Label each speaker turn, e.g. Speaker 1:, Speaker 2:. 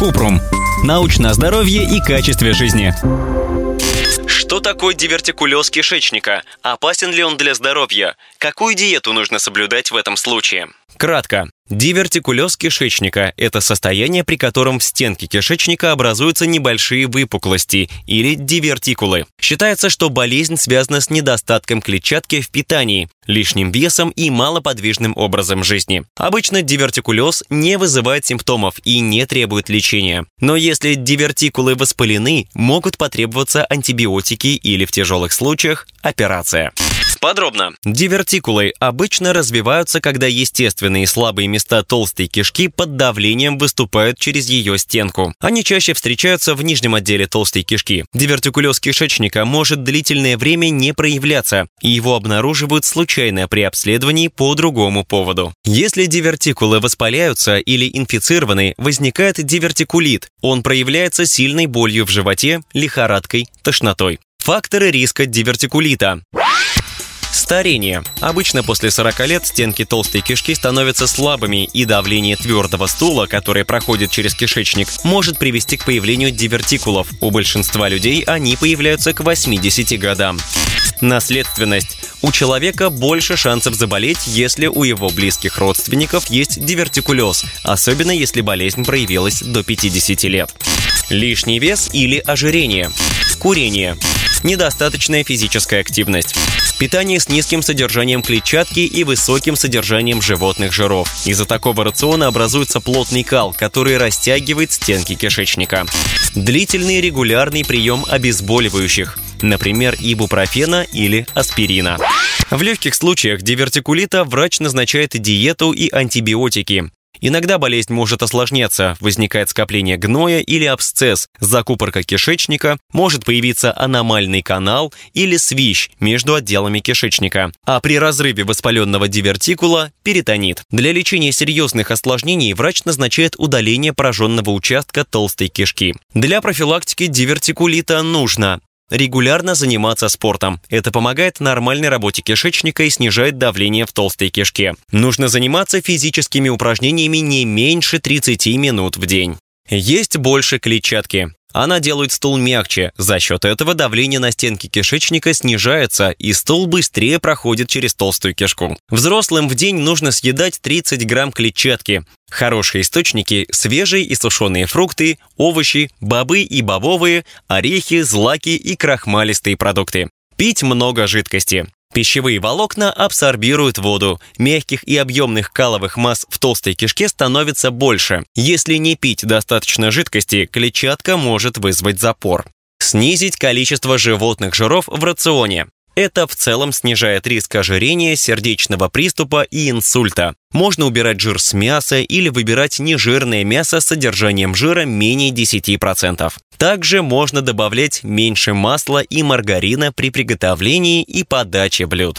Speaker 1: Купрум. Научное здоровье и качестве жизни.
Speaker 2: Что такое дивертикулез кишечника? Опасен ли он для здоровья? Какую диету нужно соблюдать в этом случае? Кратко. Дивертикулез кишечника – это состояние, при котором в стенке кишечника образуются небольшие выпуклости или дивертикулы. Считается, что болезнь связана с недостатком клетчатки в питании, лишним весом и малоподвижным образом жизни. Обычно дивертикулез не вызывает симптомов и не требует лечения. Но если дивертикулы воспалены, могут потребоваться антибиотики или в тяжелых случаях операция. Подробно. Дивертикулы обычно развиваются, когда естественные слабые места толстой кишки под давлением выступают через ее стенку. Они чаще встречаются в нижнем отделе толстой кишки. Дивертикулез кишечника может длительное время не проявляться, и его обнаруживают случайно при обследовании по другому поводу. Если дивертикулы воспаляются или инфицированы, возникает дивертикулит. Он проявляется сильной болью в животе, лихорадкой, тошнотой. Факторы риска дивертикулита. Старение. Обычно после 40 лет стенки толстой кишки становятся слабыми, и давление твердого стула, которое проходит через кишечник, может привести к появлению дивертикулов. У большинства людей они появляются к 80 годам. Наследственность. У человека больше шансов заболеть, если у его близких родственников есть дивертикулез, особенно если болезнь проявилась до 50 лет. Лишний вес или ожирение. Курение. Недостаточная физическая активность. Питание с низким содержанием клетчатки и высоким содержанием животных жиров. Из-за такого рациона образуется плотный кал, который растягивает стенки кишечника. Длительный регулярный прием обезболивающих например, ибупрофена или аспирина. В легких случаях дивертикулита врач назначает диету и антибиотики. Иногда болезнь может осложняться, возникает скопление гноя или абсцесс, закупорка кишечника, может появиться аномальный канал или свищ между отделами кишечника. А при разрыве воспаленного дивертикула – перитонит. Для лечения серьезных осложнений врач назначает удаление пораженного участка толстой кишки. Для профилактики дивертикулита нужно Регулярно заниматься спортом. Это помогает нормальной работе кишечника и снижает давление в толстой кишке. Нужно заниматься физическими упражнениями не меньше 30 минут в день. Есть больше клетчатки. Она делает стул мягче. За счет этого давление на стенки кишечника снижается, и стул быстрее проходит через толстую кишку. Взрослым в день нужно съедать 30 грамм клетчатки. Хорошие источники – свежие и сушеные фрукты, овощи, бобы и бобовые, орехи, злаки и крахмалистые продукты. Пить много жидкости. Пищевые волокна абсорбируют воду. Мягких и объемных каловых масс в толстой кишке становится больше. Если не пить достаточно жидкости, клетчатка может вызвать запор. Снизить количество животных жиров в рационе. Это в целом снижает риск ожирения, сердечного приступа и инсульта. Можно убирать жир с мяса или выбирать нежирное мясо с содержанием жира менее 10%. Также можно добавлять меньше масла и маргарина при приготовлении и подаче блюд.